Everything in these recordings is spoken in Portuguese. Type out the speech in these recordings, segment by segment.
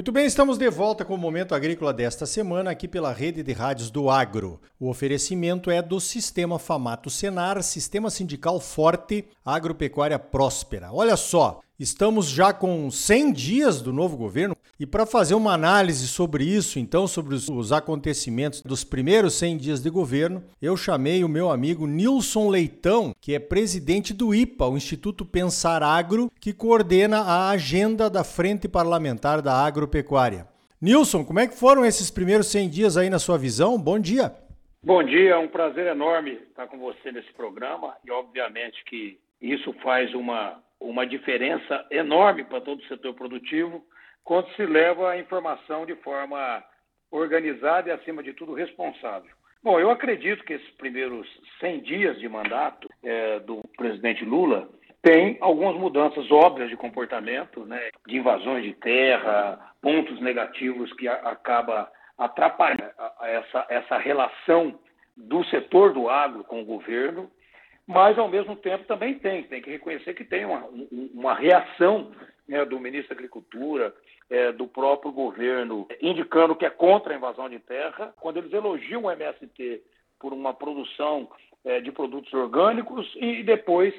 Muito bem, estamos de volta com o Momento Agrícola desta semana aqui pela rede de rádios do Agro. O oferecimento é do Sistema Famato Senar, Sistema Sindical Forte, Agropecuária Próspera. Olha só, estamos já com 100 dias do novo governo e para fazer uma análise sobre isso, então, sobre os acontecimentos dos primeiros 100 dias de governo, eu chamei o meu amigo Nilson Leitão, que é presidente do IPA, o Instituto Pensar Agro, que coordena a agenda da Frente Parlamentar da Agropecuária. Nilson, como é que foram esses primeiros 100 dias aí na sua visão? Bom dia. Bom dia, é um prazer enorme estar com você nesse programa e obviamente que isso faz uma, uma diferença enorme para todo o setor produtivo quando se leva a informação de forma organizada e, acima de tudo, responsável. Bom, eu acredito que esses primeiros 100 dias de mandato é, do presidente Lula tem algumas mudanças óbvias de comportamento, né, de invasões de terra, pontos negativos que a, acaba atrapalhando essa, essa relação do setor do agro com o governo, mas ao mesmo tempo também tem, tem que reconhecer que tem uma, uma reação né, do ministro da Agricultura, é, do próprio governo, indicando que é contra a invasão de terra, quando eles elogiam o MST por uma produção é, de produtos orgânicos e depois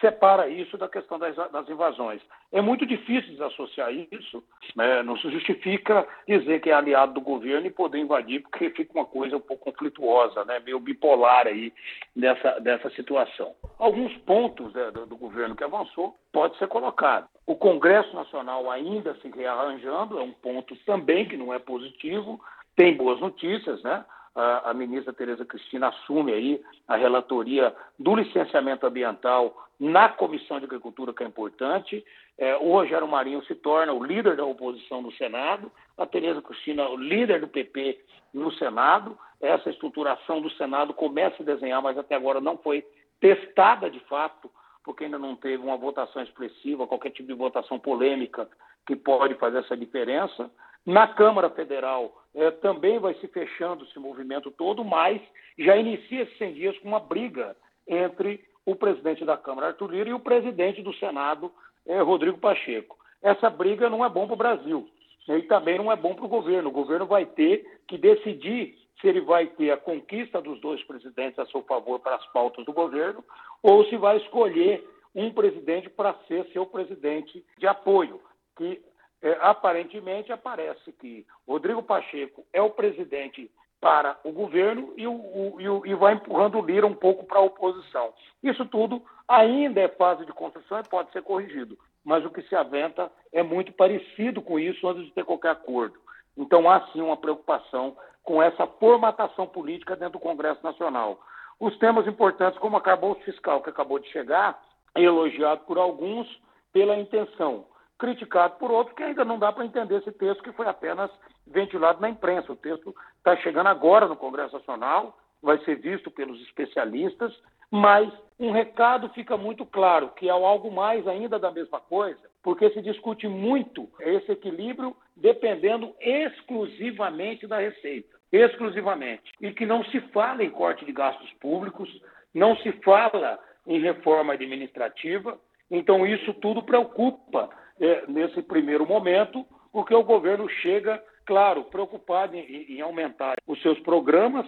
separa isso da questão das, das, invasões. É muito difícil desassociar isso, né? não se justifica dizer que é aliado do governo e poder invadir, porque fica uma coisa um pouco conflituosa, né? meio bipolar aí dessa, dessa situação. Alguns pontos né, do, do, governo que avançou pode ser colocado. O Congresso Nacional ainda se rearranjando, é um ponto também que não é positivo, tem boas notícias, né? A, a ministra Tereza Cristina assume aí a relatoria do licenciamento ambiental na Comissão de Agricultura, que é importante. É, o Rogério Marinho se torna o líder da oposição no Senado, a Tereza Cristina, o líder do PP no Senado. Essa estruturação do Senado começa a desenhar, mas até agora não foi testada de fato, porque ainda não teve uma votação expressiva, qualquer tipo de votação polêmica que pode fazer essa diferença. Na Câmara Federal é, também vai se fechando esse movimento todo, mas já inicia esses 100 dias com uma briga entre o presidente da Câmara, Arthur Lira, e o presidente do Senado, é, Rodrigo Pacheco. Essa briga não é bom para o Brasil e também não é bom para o governo. O governo vai ter que decidir se ele vai ter a conquista dos dois presidentes a seu favor para as pautas do governo ou se vai escolher um presidente para ser seu presidente de apoio, que é, aparentemente aparece que Rodrigo Pacheco é o presidente para o governo e, o, o, e vai empurrando o Lira um pouco para a oposição. Isso tudo ainda é fase de construção e pode ser corrigido, mas o que se aventa é muito parecido com isso antes de ter qualquer acordo. Então há sim uma preocupação com essa formatação política dentro do Congresso Nacional. Os temas importantes, como carbono fiscal que acabou de chegar, é elogiado por alguns pela intenção criticado por outros, que ainda não dá para entender esse texto que foi apenas ventilado na imprensa. O texto está chegando agora no Congresso Nacional, vai ser visto pelos especialistas, mas um recado fica muito claro, que é algo mais ainda da mesma coisa, porque se discute muito esse equilíbrio dependendo exclusivamente da receita, exclusivamente, e que não se fala em corte de gastos públicos, não se fala em reforma administrativa, então isso tudo preocupa é, nesse primeiro momento, porque o governo chega, claro, preocupado em, em aumentar os seus programas.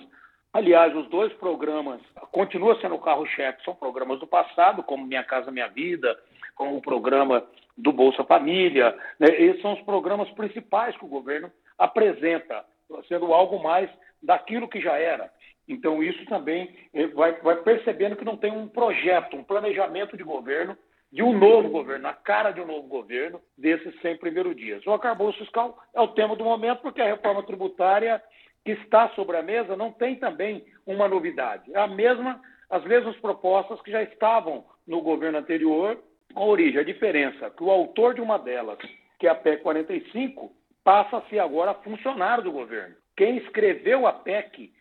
Aliás, os dois programas continuam sendo o carro-chefe, são programas do passado, como Minha Casa Minha Vida, como o programa do Bolsa Família. Né? Esses são os programas principais que o governo apresenta, sendo algo mais daquilo que já era. Então, isso também eh, vai, vai percebendo que não tem um projeto, um planejamento de governo de um novo governo, a cara de um novo governo, desses 100 primeiros dias. O arcabouço fiscal é o tema do momento, porque a reforma tributária que está sobre a mesa não tem também uma novidade. É a mesma, as mesmas propostas que já estavam no governo anterior, com origem. A diferença é que o autor de uma delas, que é a PEC 45, passa a ser agora funcionário do governo. Quem escreveu a PEC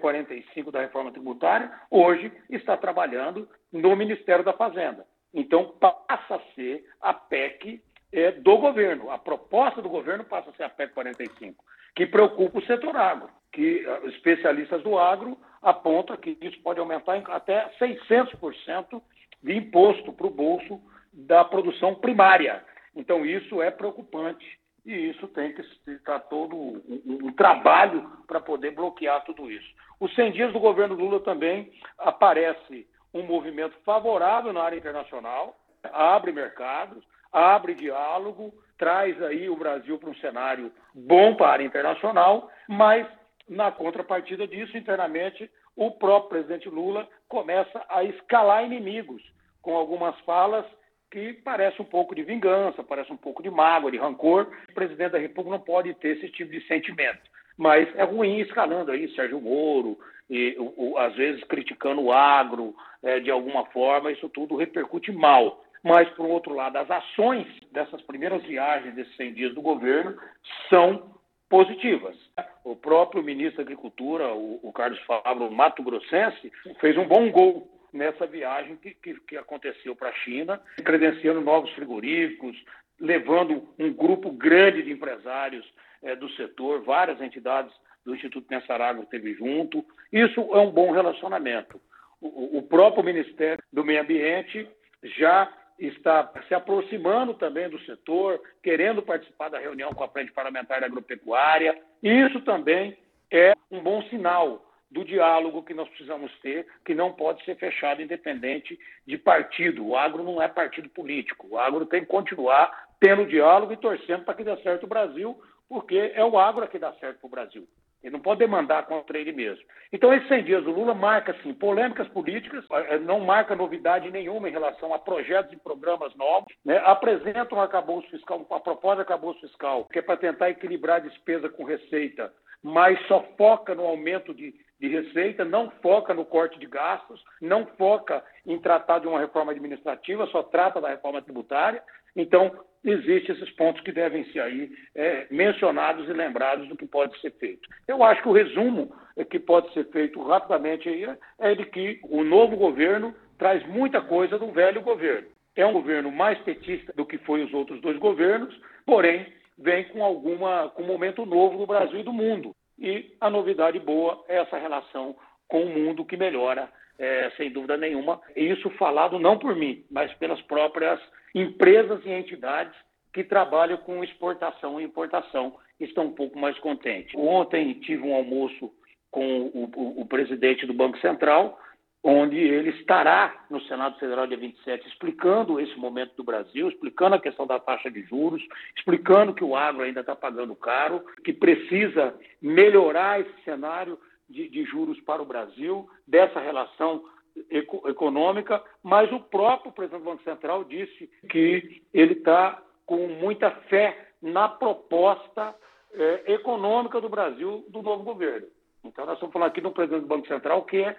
45 da reforma tributária, hoje está trabalhando no Ministério da Fazenda. Então, passa a ser a PEC é, do governo. A proposta do governo passa a ser a PEC 45, que preocupa o setor agro, que uh, especialistas do agro apontam que isso pode aumentar em até 600% de imposto para o bolso da produção primária. Então, isso é preocupante e isso tem que estar todo um, um trabalho para poder bloquear tudo isso. Os 100 dias do governo Lula também aparece um movimento favorável na área internacional, abre mercados, abre diálogo, traz aí o Brasil para um cenário bom para a área internacional, mas na contrapartida disso, internamente, o próprio presidente Lula começa a escalar inimigos com algumas falas que parece um pouco de vingança, parece um pouco de mágoa, de rancor. O presidente da República não pode ter esse tipo de sentimento. Mas é ruim escalando aí Sérgio Moro, e, o, o, às vezes criticando o agro é, de alguma forma, isso tudo repercute mal. Mas, por outro lado, as ações dessas primeiras viagens desses 100 dias do governo são positivas. O próprio ministro da Agricultura, o, o Carlos Fabro Mato Grossense, fez um bom gol nessa viagem que, que, que aconteceu para a China, credenciando novos frigoríficos, levando um grupo grande de empresários é, do setor, várias entidades do Instituto Pensarago esteve junto. Isso é um bom relacionamento. O, o próprio Ministério do Meio Ambiente já está se aproximando também do setor, querendo participar da reunião com a Frente Parlamentar da Agropecuária. Isso também é um bom sinal do diálogo que nós precisamos ter, que não pode ser fechado independente de partido. O agro não é partido político. O agro tem que continuar tendo diálogo e torcendo para que dê certo o Brasil, porque é o agro que dá certo para o Brasil. Ele não pode demandar contra ele mesmo. Então, esses 100 dias do Lula marca, sim, polêmicas políticas, eh, não marca novidade nenhuma em relação a projetos e programas novos, né? apresenta um arcabouço fiscal, uma proposta de arcabouço fiscal, que é para tentar equilibrar despesa com receita, mas só foca no aumento de, de receita, não foca no corte de gastos, não foca em tratar de uma reforma administrativa, só trata da reforma tributária. Então, existem esses pontos que devem ser aí é, mencionados e lembrados do que pode ser feito. Eu acho que o resumo que pode ser feito rapidamente aí é de que o novo governo traz muita coisa do velho governo. É um governo mais petista do que foi os outros dois governos, porém vem com alguma com um momento novo do Brasil e do mundo. E a novidade boa é essa relação com o mundo que melhora, é, sem dúvida nenhuma. Isso falado não por mim, mas pelas próprias empresas e entidades que trabalham com exportação e importação estão um pouco mais contentes. Ontem tive um almoço com o, o, o presidente do Banco Central, onde ele estará no Senado Federal dia 27 explicando esse momento do Brasil, explicando a questão da taxa de juros, explicando que o agro ainda está pagando caro, que precisa melhorar esse cenário de, de juros para o Brasil, dessa relação econômica, mas o próprio presidente do Banco Central disse que ele está com muita fé na proposta é, econômica do Brasil do novo governo. Então, nós estamos falando aqui do presidente do Banco Central que é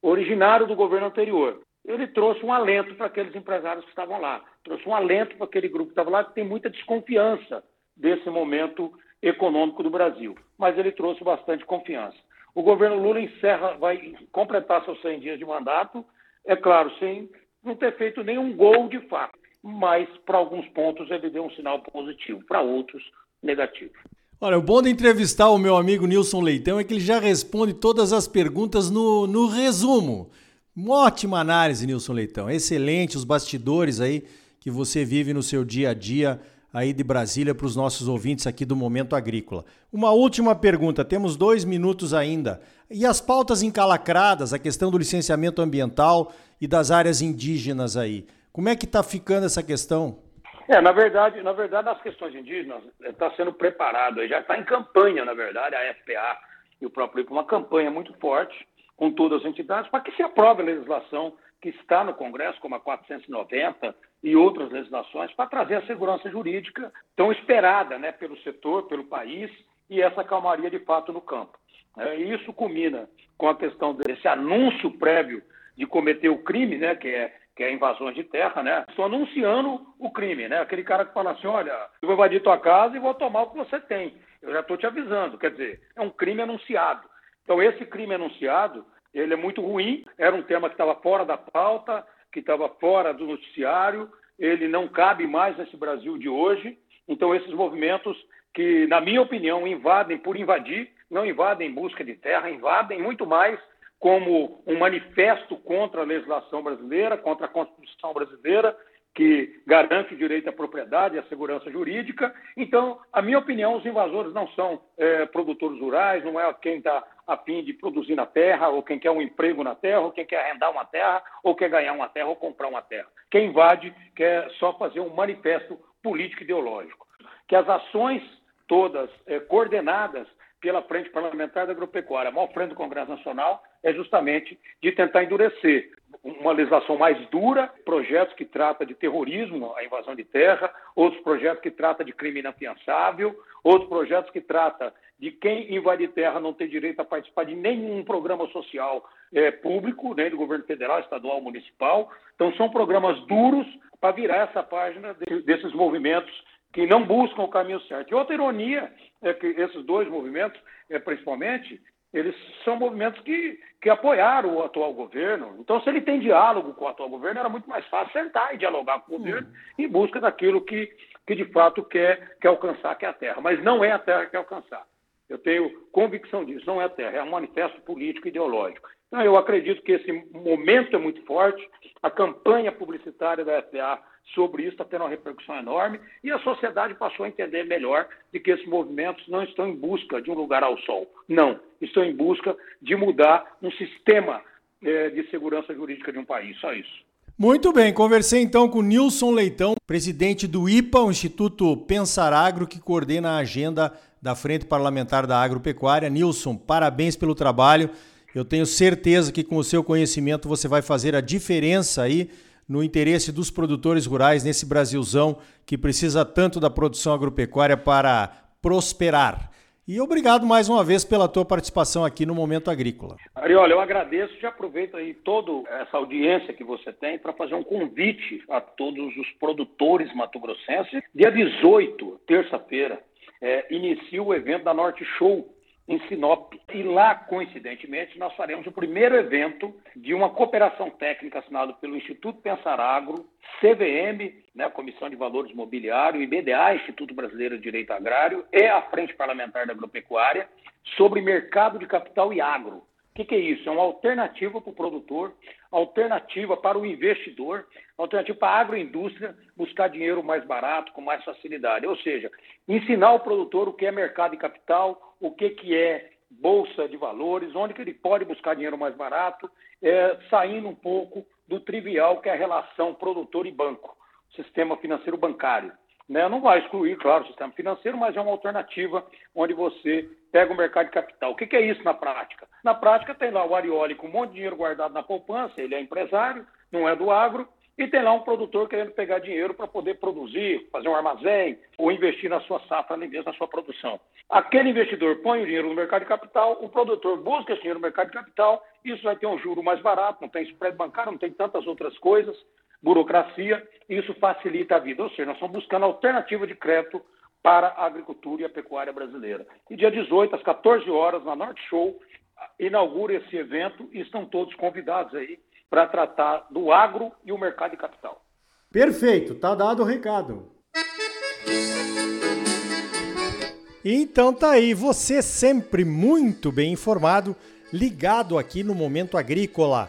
originário do governo anterior. Ele trouxe um alento para aqueles empresários que estavam lá, trouxe um alento para aquele grupo que estava lá, que tem muita desconfiança desse momento econômico do Brasil. Mas ele trouxe bastante confiança. O governo Lula encerra, vai completar seus 100 dias de mandato, é claro, sem não ter feito nenhum gol de fato, mas para alguns pontos ele deu um sinal positivo, para outros negativo. Olha, o bom de entrevistar o meu amigo Nilson Leitão é que ele já responde todas as perguntas no, no resumo. Uma ótima análise, Nilson Leitão. Excelente os bastidores aí que você vive no seu dia a dia aí de Brasília para os nossos ouvintes aqui do Momento Agrícola. Uma última pergunta, temos dois minutos ainda. E as pautas encalacradas, a questão do licenciamento ambiental e das áreas indígenas aí? Como é que está ficando essa questão? É, na verdade, na verdade, as questões indígenas está sendo preparado, já está em campanha, na verdade, a FPA e o próprio IPA, uma campanha muito forte com todas as entidades para que se aprove a legislação que está no Congresso, como a 490, e outras legislações para trazer a segurança jurídica tão esperada né, pelo setor, pelo país e essa calmaria de fato no campo. É, isso culmina com a questão desse anúncio prévio de cometer o crime, né, que é que é invasões de terra, né? Estou anunciando o crime, né? Aquele cara que fala assim, olha, eu vou invadir tua casa e vou tomar o que você tem. Eu já estou te avisando, quer dizer, é um crime anunciado. Então esse crime anunciado, ele é muito ruim, era um tema que estava fora da pauta, que estava fora do noticiário, ele não cabe mais nesse Brasil de hoje. Então, esses movimentos que, na minha opinião, invadem por invadir, não invadem em busca de terra, invadem muito mais como um manifesto contra a legislação brasileira, contra a Constituição brasileira, que garante o direito à propriedade e à segurança jurídica. Então, a minha opinião, os invasores não são é, produtores rurais, não é quem está a fim de produzir na terra, ou quem quer um emprego na terra, ou quem quer arrendar uma terra, ou quer ganhar uma terra, ou comprar uma terra. Quem invade quer só fazer um manifesto político ideológico. Que as ações todas é, coordenadas pela Frente Parlamentar da Agropecuária, a maior frente do Congresso Nacional, é justamente de tentar endurecer uma legislação mais dura, projetos que tratam de terrorismo, a invasão de terra, outros projetos que tratam de crime inafiançável, outros projetos que tratam de quem invade terra não ter direito a participar de nenhum programa social é, público, nem do governo federal, estadual, municipal. Então, são programas duros para virar essa página desses movimentos que não buscam o caminho certo. E outra ironia é que esses dois movimentos, é, principalmente, eles são movimentos que, que apoiaram o atual governo. Então, se ele tem diálogo com o atual governo, era muito mais fácil sentar e dialogar com o governo uhum. em busca daquilo que, que de fato quer, quer alcançar, que é a terra. Mas não é a terra que quer alcançar. Eu tenho convicção disso, não é terra, é um manifesto político ideológico. Então, eu acredito que esse momento é muito forte, a campanha publicitária da FDA sobre isso está tendo uma repercussão enorme e a sociedade passou a entender melhor de que esses movimentos não estão em busca de um lugar ao sol. Não, estão em busca de mudar um sistema é, de segurança jurídica de um país. Só isso. Muito bem, conversei então com Nilson Leitão, presidente do IPA, o Instituto Pensar Agro, que coordena a agenda da Frente Parlamentar da Agropecuária. Nilson, parabéns pelo trabalho. Eu tenho certeza que com o seu conhecimento você vai fazer a diferença aí no interesse dos produtores rurais nesse Brasilzão que precisa tanto da produção agropecuária para prosperar. E obrigado mais uma vez pela tua participação aqui no Momento Agrícola. Ariola, eu agradeço e aproveito aí toda essa audiência que você tem para fazer um convite a todos os produtores mato-grossenses. Dia 18, terça-feira, é, inicia o evento da Norte Show, em Sinop. E lá, coincidentemente, nós faremos o primeiro evento de uma cooperação técnica assinado pelo Instituto Pensar Agro, CVM, né, Comissão de Valores Mobiliário, IBDA, Instituto Brasileiro de Direito Agrário, e a Frente Parlamentar da Agropecuária, sobre mercado de capital e agro. O que, que, é isso? É uma alternativa para o produtor, alternativa para o investidor, alternativa para a agroindústria buscar dinheiro mais barato, com mais facilidade. Ou seja, ensinar o produtor o que é mercado de capital, o que, que é bolsa de valores, onde que ele pode buscar dinheiro mais barato, é, saindo um pouco do trivial que é a relação produtor e banco, sistema financeiro bancário. Né? Não vai excluir, claro, o sistema financeiro, mas é uma alternativa onde você pega o mercado de capital. O que, que é isso na prática? Na prática, tem lá o Arioli com um monte de dinheiro guardado na poupança, ele é empresário, não é do agro, e tem lá um produtor querendo pegar dinheiro para poder produzir, fazer um armazém ou investir na sua safra, nem mesmo na sua produção. Aquele investidor põe o dinheiro no mercado de capital, o produtor busca esse dinheiro no mercado de capital, isso vai ter um juro mais barato, não tem spread bancário, não tem tantas outras coisas, burocracia, e isso facilita a vida. Ou seja, nós estamos buscando alternativa de crédito para a agricultura e a pecuária brasileira. E dia 18, às 14 horas, na Norte Show, inaugura esse evento e estão todos convidados aí para tratar do agro e o mercado de capital. Perfeito, tá dado o recado. Então tá aí, você sempre muito bem informado, ligado aqui no Momento Agrícola.